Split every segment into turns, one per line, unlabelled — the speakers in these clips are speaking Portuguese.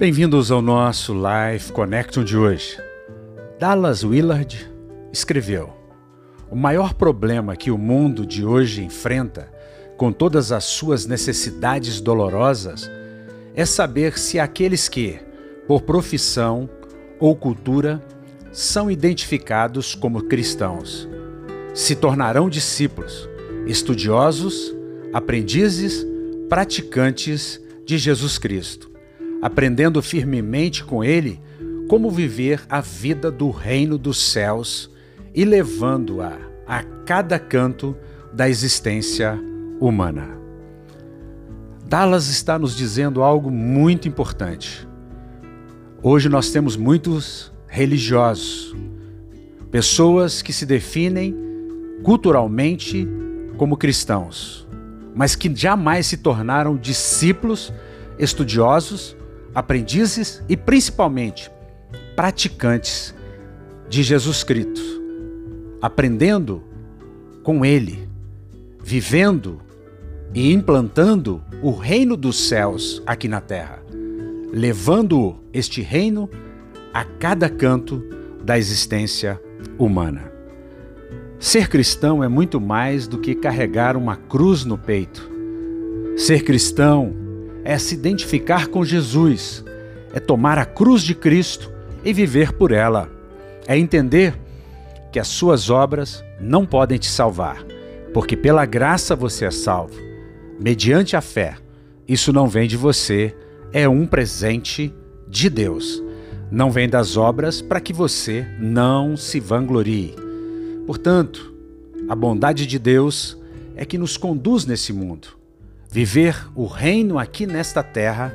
Bem-vindos ao nosso Life Connection de hoje. Dallas Willard escreveu: O maior problema que o mundo de hoje enfrenta, com todas as suas necessidades dolorosas, é saber se aqueles que, por profissão ou cultura, são identificados como cristãos, se tornarão discípulos, estudiosos, aprendizes, praticantes de Jesus Cristo aprendendo firmemente com ele como viver a vida do reino dos céus e levando-a a cada canto da existência humana. Dallas está nos dizendo algo muito importante. Hoje nós temos muitos religiosos, pessoas que se definem culturalmente como cristãos, mas que jamais se tornaram discípulos estudiosos aprendizes e principalmente praticantes de Jesus Cristo, aprendendo com Ele, vivendo e implantando o reino dos céus aqui na terra, levando este reino a cada canto da existência humana. Ser cristão é muito mais do que carregar uma cruz no peito. Ser cristão é se identificar com Jesus, é tomar a cruz de Cristo e viver por ela. É entender que as suas obras não podem te salvar, porque pela graça você é salvo, mediante a fé. Isso não vem de você, é um presente de Deus. Não vem das obras para que você não se vanglorie. Portanto, a bondade de Deus é que nos conduz nesse mundo Viver o reino aqui nesta terra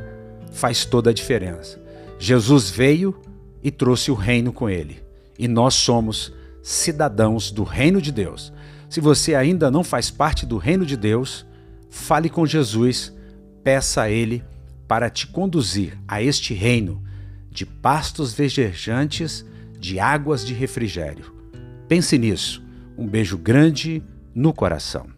faz toda a diferença. Jesus veio e trouxe o reino com ele. E nós somos cidadãos do reino de Deus. Se você ainda não faz parte do reino de Deus, fale com Jesus, peça a ele para te conduzir a este reino de pastos verdejantes, de águas de refrigério. Pense nisso. Um beijo grande no coração.